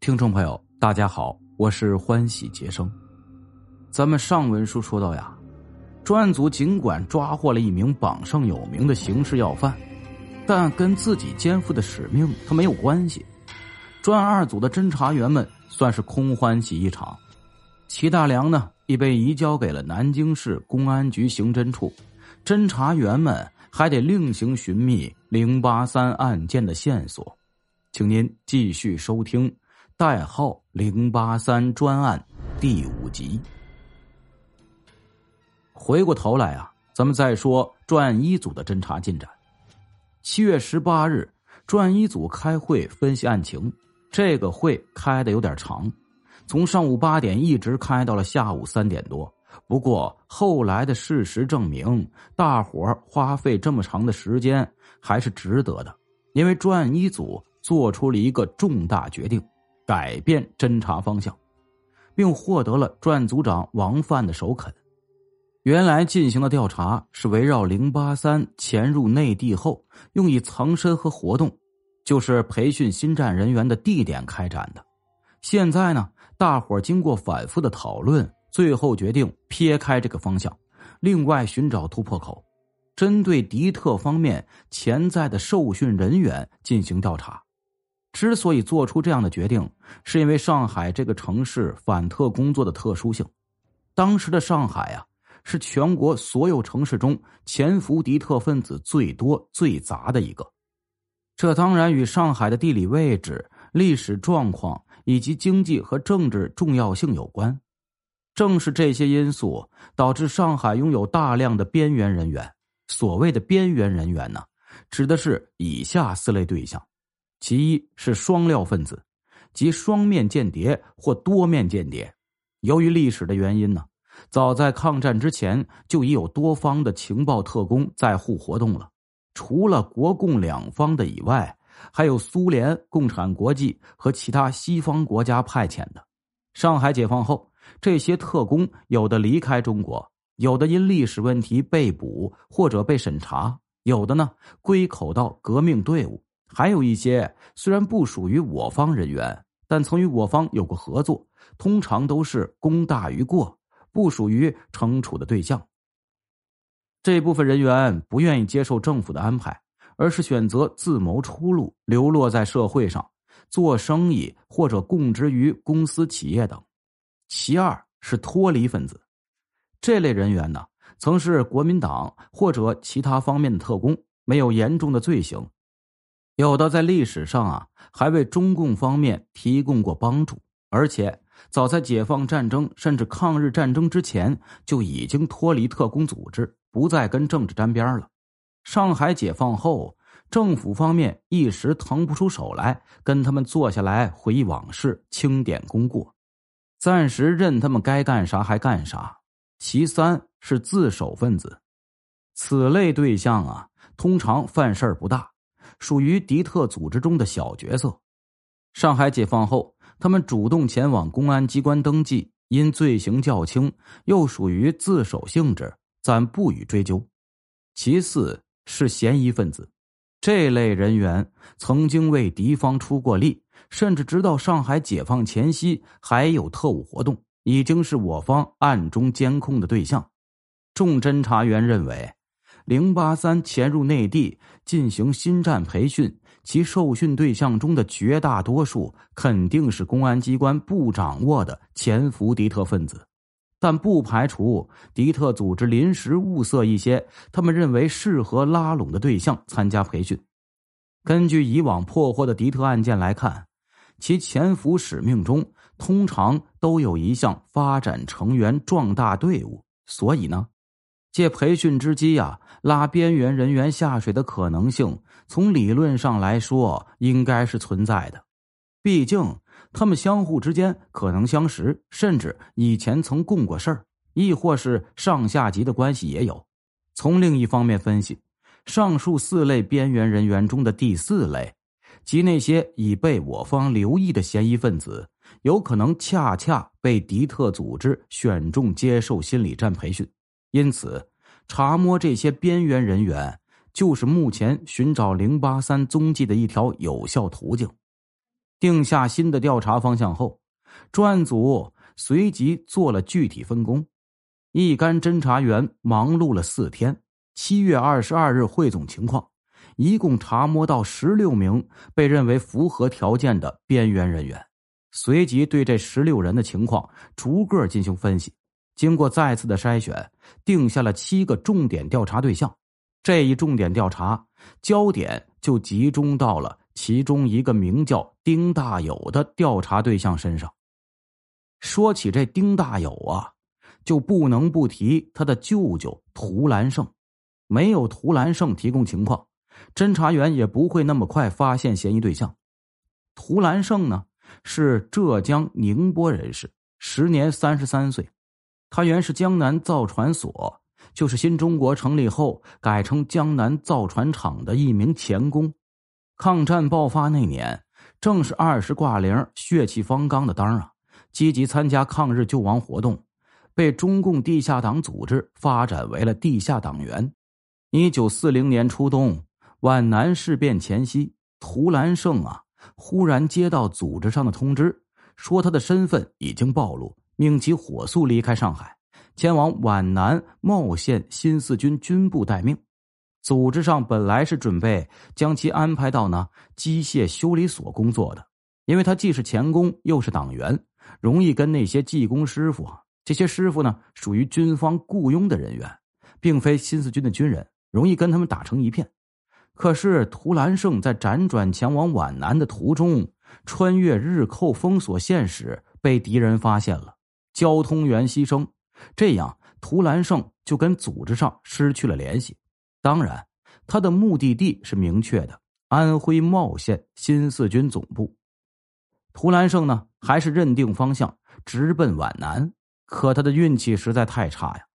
听众朋友，大家好，我是欢喜杰生。咱们上文书说到呀，专案组尽管抓获了一名榜上有名的刑事要犯，但跟自己肩负的使命他没有关系。专案二组的侦查员们算是空欢喜一场。齐大良呢，已被移交给了南京市公安局刑侦处，侦查员们还得另行寻觅零八三案件的线索。请您继续收听。代号零八三专案第五集。回过头来啊，咱们再说专案一组的侦查进展。七月十八日，专案一组开会分析案情。这个会开的有点长，从上午八点一直开到了下午三点多。不过后来的事实证明，大伙儿花费这么长的时间还是值得的，因为专案一组做出了一个重大决定。改变侦查方向，并获得了专组长王范的首肯。原来进行的调查是围绕零八三潜入内地后用以藏身和活动，就是培训新战人员的地点开展的。现在呢，大伙经过反复的讨论，最后决定撇开这个方向，另外寻找突破口，针对敌特方面潜在的受训人员进行调查。之所以做出这样的决定，是因为上海这个城市反特工作的特殊性。当时的上海啊，是全国所有城市中潜伏敌特分子最多、最杂的一个。这当然与上海的地理位置、历史状况以及经济和政治重要性有关。正是这些因素导致上海拥有大量的边缘人员。所谓的边缘人员呢，指的是以下四类对象。其一是双料分子，即双面间谍或多面间谍。由于历史的原因呢，早在抗战之前就已有多方的情报特工在沪活动了。除了国共两方的以外，还有苏联、共产国际和其他西方国家派遣的。上海解放后，这些特工有的离开中国，有的因历史问题被捕或者被审查，有的呢归口到革命队伍。还有一些虽然不属于我方人员，但曾与我方有过合作，通常都是功大于过，不属于惩处的对象。这部分人员不愿意接受政府的安排，而是选择自谋出路，流落在社会上做生意或者供职于公司企业等。其二是脱离分子，这类人员呢，曾是国民党或者其他方面的特工，没有严重的罪行。有的在历史上啊，还为中共方面提供过帮助，而且早在解放战争甚至抗日战争之前就已经脱离特工组织，不再跟政治沾边了。上海解放后，政府方面一时腾不出手来跟他们坐下来回忆往事、清点功过，暂时任他们该干啥还干啥。其三是自首分子，此类对象啊，通常犯事儿不大。属于敌特组织中的小角色。上海解放后，他们主动前往公安机关登记，因罪行较轻，又属于自首性质，暂不予追究。其次是嫌疑分子，这类人员曾经为敌方出过力，甚至直到上海解放前夕还有特务活动，已经是我方暗中监控的对象。众侦查员认为。零八三潜入内地进行新战培训，其受训对象中的绝大多数肯定是公安机关不掌握的潜伏敌特分子，但不排除敌特组织临时物色一些他们认为适合拉拢的对象参加培训。根据以往破获的敌特案件来看，其潜伏使命中通常都有一项发展成员、壮大队伍，所以呢。借培训之机呀，拉边缘人员下水的可能性，从理论上来说应该是存在的。毕竟他们相互之间可能相识，甚至以前曾共过事儿，亦或是上下级的关系也有。从另一方面分析，上述四类边缘人员中的第四类，即那些已被我方留意的嫌疑分子，有可能恰恰被敌特组织选中接受心理战培训。因此，查摸这些边缘人员，就是目前寻找零八三踪迹的一条有效途径。定下新的调查方向后，专案组随即做了具体分工。一干侦查员忙碌了四天，七月二十二日汇总情况，一共查摸到十六名被认为符合条件的边缘人员。随即对这十六人的情况逐个进行分析，经过再次的筛选，定下了七个重点调查对象。这一重点调查焦点就集中到了其中一个名叫丁大友的调查对象身上。说起这丁大友啊，就不能不提他的舅舅涂兰胜。没有涂兰胜提供情况，侦查员也不会那么快发现嫌疑对象。涂兰胜呢？是浙江宁波人士，时年三十三岁。他原是江南造船所，就是新中国成立后改成江南造船厂的一名钳工。抗战爆发那年，正是二十挂零、血气方刚的当儿啊，积极参加抗日救亡活动，被中共地下党组织发展为了地下党员。一九四零年初冬，皖南事变前夕，涂兰胜啊。忽然接到组织上的通知，说他的身份已经暴露，命其火速离开上海，前往皖南茂县新四军军部待命。组织上本来是准备将其安排到呢机械修理所工作的，因为他既是钳工又是党员，容易跟那些技工师傅，这些师傅呢属于军方雇佣的人员，并非新四军的军人，容易跟他们打成一片。可是涂兰胜在辗转前往皖南的途中，穿越日寇封锁线时被敌人发现了，交通员牺牲，这样涂兰胜就跟组织上失去了联系。当然，他的目的地是明确的：安徽茂县新四军总部。涂兰胜呢，还是认定方向，直奔皖南。可他的运气实在太差呀。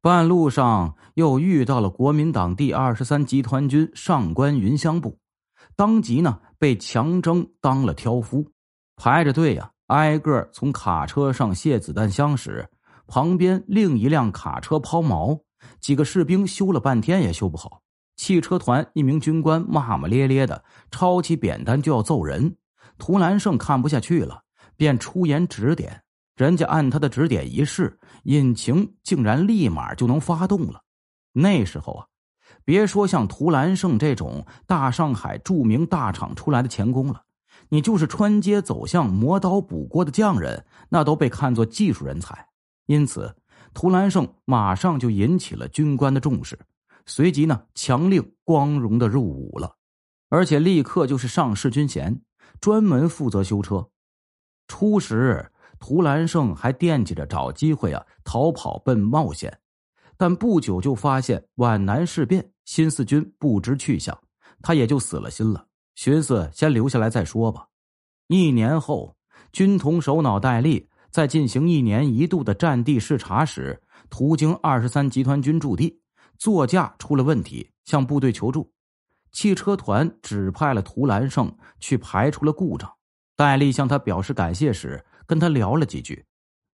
半路上又遇到了国民党第二十三集团军上官云湘部，当即呢被强征当了挑夫，排着队呀，挨个从卡车上卸子弹箱时，旁边另一辆卡车抛锚，几个士兵修了半天也修不好。汽车团一名军官骂骂咧咧的抄起扁担就要揍人，涂兰胜看不下去了，便出言指点。人家按他的指点一试，引擎竟然立马就能发动了。那时候啊，别说像涂兰胜这种大上海著名大厂出来的钳工了，你就是穿街走巷磨刀补锅的匠人，那都被看作技术人才。因此，涂兰胜马上就引起了军官的重视，随即呢，强令光荣的入伍了，而且立刻就是上士军衔，专门负责修车。初时。涂兰胜还惦记着找机会啊逃跑奔冒险，但不久就发现皖南事变，新四军不知去向，他也就死了心了，寻思先留下来再说吧。一年后，军统首脑戴笠在进行一年一度的战地视察时，途经二十三集团军驻地，座驾出了问题，向部队求助，汽车团指派了涂兰胜去排除了故障。戴笠向他表示感谢时。跟他聊了几句，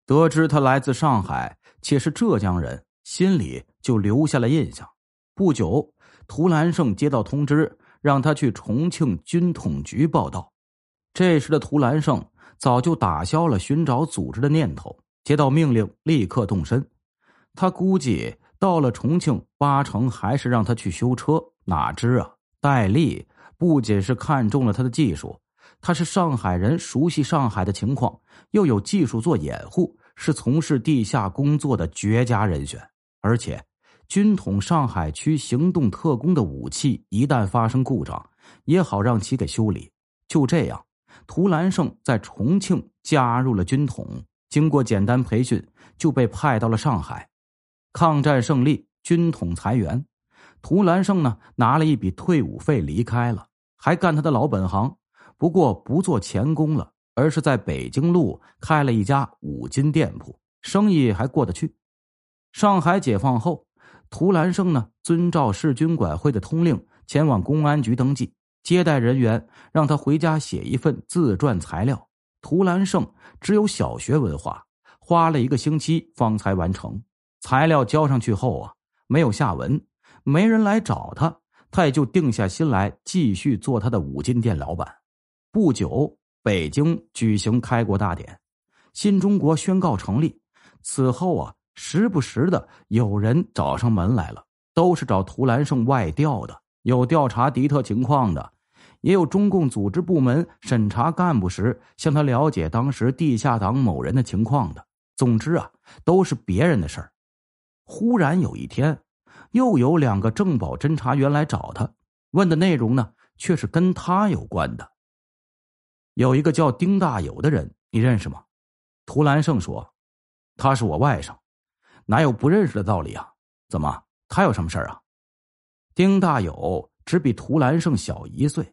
得知他来自上海，且是浙江人，心里就留下了印象。不久，涂兰胜接到通知，让他去重庆军统局报道。这时的涂兰胜早就打消了寻找组织的念头，接到命令立刻动身。他估计到了重庆，八成还是让他去修车。哪知啊，戴笠不仅是看中了他的技术。他是上海人，熟悉上海的情况，又有技术做掩护，是从事地下工作的绝佳人选。而且，军统上海区行动特工的武器一旦发生故障，也好让其给修理。就这样，涂兰胜在重庆加入了军统，经过简单培训，就被派到了上海。抗战胜利，军统裁员，涂兰胜呢拿了一笔退伍费离开了，还干他的老本行。不过不做钳工了，而是在北京路开了一家五金店铺，生意还过得去。上海解放后，涂兰胜呢遵照市军管会的通令，前往公安局登记。接待人员让他回家写一份自传材料。涂兰胜只有小学文化，花了一个星期方才完成。材料交上去后啊，没有下文，没人来找他，他也就定下心来继续做他的五金店老板。不久，北京举行开国大典，新中国宣告成立。此后啊，时不时的有人找上门来了，都是找图兰胜外调的，有调查敌特情况的，也有中共组织部门审查干部时向他了解当时地下党某人的情况的。总之啊，都是别人的事儿。忽然有一天，又有两个政保侦查员来找他，问的内容呢，却是跟他有关的。有一个叫丁大友的人，你认识吗？涂兰胜说：“他是我外甥，哪有不认识的道理啊？怎么，他有什么事儿啊？”丁大友只比涂兰胜小一岁，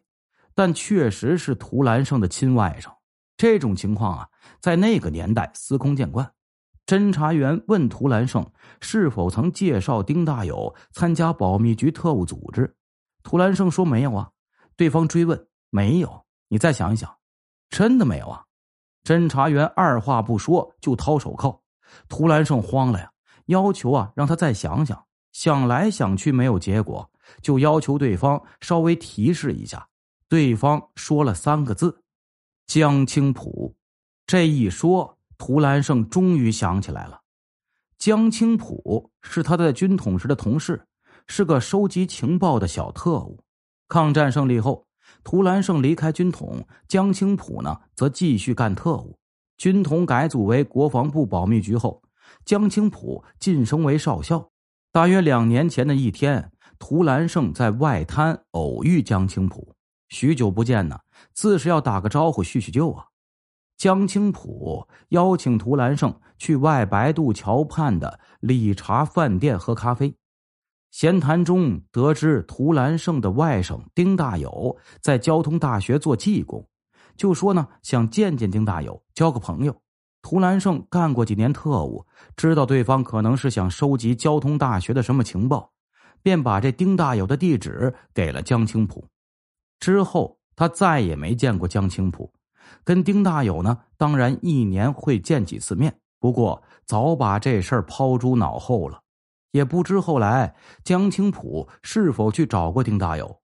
但确实是涂兰胜的亲外甥。这种情况啊，在那个年代司空见惯。侦查员问涂兰胜是否曾介绍丁大友参加保密局特务组织，涂兰胜说没有啊。对方追问没有，你再想一想，真的没有啊？侦查员二话不说就掏手铐，涂兰胜慌了呀，要求啊让他再想想。想来想去没有结果，就要求对方稍微提示一下。对方说了三个字：江青浦。这一说。涂兰胜终于想起来了，江青浦是他在军统时的同事，是个收集情报的小特务。抗战胜利后，涂兰胜离开军统，江青浦呢则继续干特务。军统改组为国防部保密局后，江青浦晋升为少校。大约两年前的一天，涂兰胜在外滩偶遇江青浦，许久不见呢，自是要打个招呼叙叙旧啊。江青浦邀请涂兰胜去外白渡桥畔的理查饭店喝咖啡，闲谈中得知涂兰胜的外甥丁大友在交通大学做技工，就说呢想见见丁大友，交个朋友。涂兰胜干过几年特务，知道对方可能是想收集交通大学的什么情报，便把这丁大友的地址给了江青浦。之后他再也没见过江青浦。跟丁大友呢，当然一年会见几次面，不过早把这事儿抛诸脑后了。也不知后来江青浦是否去找过丁大友。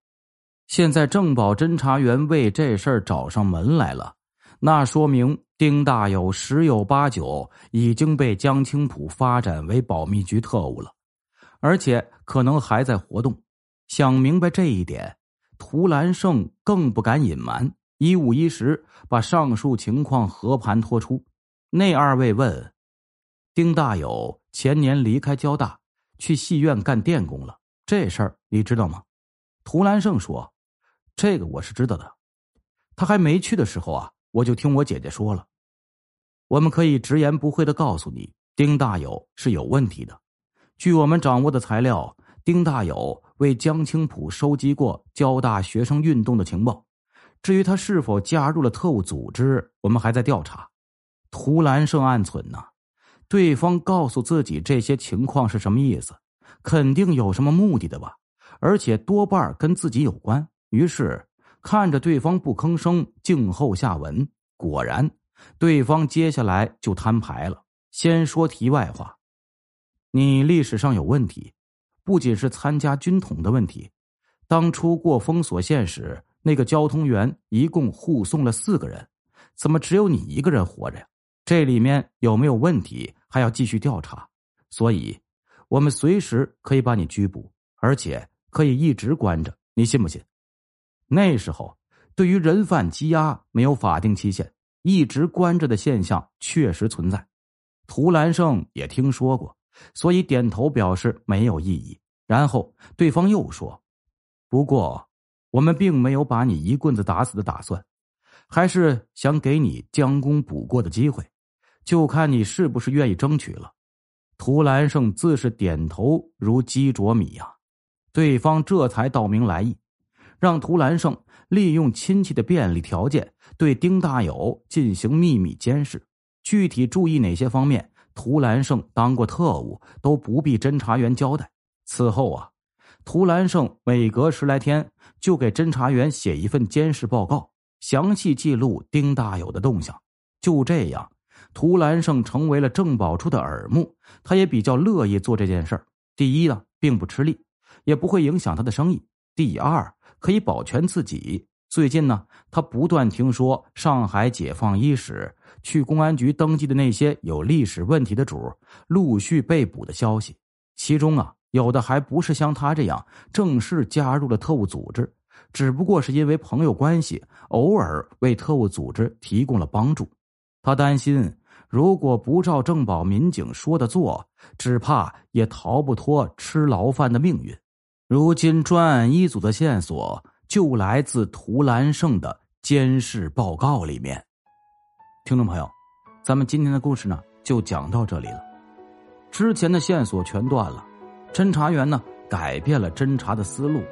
现在政保侦查员为这事儿找上门来了，那说明丁大友十有八九已经被江青浦发展为保密局特务了，而且可能还在活动。想明白这一点，涂兰胜更不敢隐瞒。一五一十把上述情况和盘托出。那二位问：“丁大友前年离开交大，去戏院干电工了，这事儿你知道吗？”涂兰胜说：“这个我是知道的。他还没去的时候啊，我就听我姐姐说了。我们可以直言不讳的告诉你，丁大友是有问题的。据我们掌握的材料，丁大友为江青浦收集过交大学生运动的情报。”至于他是否加入了特务组织，我们还在调查。涂兰胜暗存呢，对方告诉自己这些情况是什么意思？肯定有什么目的的吧，而且多半跟自己有关。于是看着对方不吭声，静候下文。果然，对方接下来就摊牌了。先说题外话，你历史上有问题，不仅是参加军统的问题，当初过封锁线时。那个交通员一共护送了四个人，怎么只有你一个人活着呀？这里面有没有问题？还要继续调查，所以，我们随时可以把你拘捕，而且可以一直关着，你信不信？那时候，对于人犯羁押没有法定期限，一直关着的现象确实存在。涂兰胜也听说过，所以点头表示没有异议。然后对方又说：“不过。”我们并没有把你一棍子打死的打算，还是想给你将功补过的机会，就看你是不是愿意争取了。涂兰胜自是点头如鸡啄米呀，对方这才道明来意，让涂兰胜利用亲戚的便利条件对丁大友进行秘密监视。具体注意哪些方面，涂兰胜当过特务，都不必侦查员交代。此后啊。涂兰胜每隔十来天就给侦查员写一份监视报告，详细记录丁大友的动向。就这样，涂兰胜成为了郑宝初的耳目。他也比较乐意做这件事儿。第一呢，并不吃力，也不会影响他的生意；第二，可以保全自己。最近呢，他不断听说上海解放伊始去公安局登记的那些有历史问题的主陆续被捕的消息，其中啊，有的还不是像他这样正式加入了特务组织，只不过是因为朋友关系，偶尔为特务组织提供了帮助。他担心，如果不照郑宝民警说的做，只怕也逃不脱吃牢饭的命运。如今专案一组的线索。就来自涂兰胜的监视报告里面。听众朋友，咱们今天的故事呢就讲到这里了。之前的线索全断了，侦查员呢改变了侦查的思路。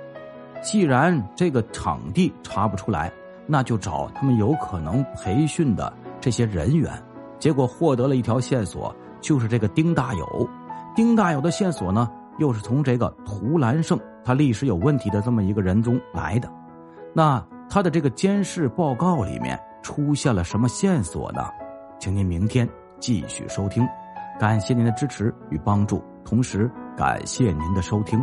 既然这个场地查不出来，那就找他们有可能培训的这些人员。结果获得了一条线索，就是这个丁大友。丁大友的线索呢，又是从这个图兰胜。他历史有问题的这么一个人中来的，那他的这个监视报告里面出现了什么线索呢？请您明天继续收听，感谢您的支持与帮助，同时感谢您的收听。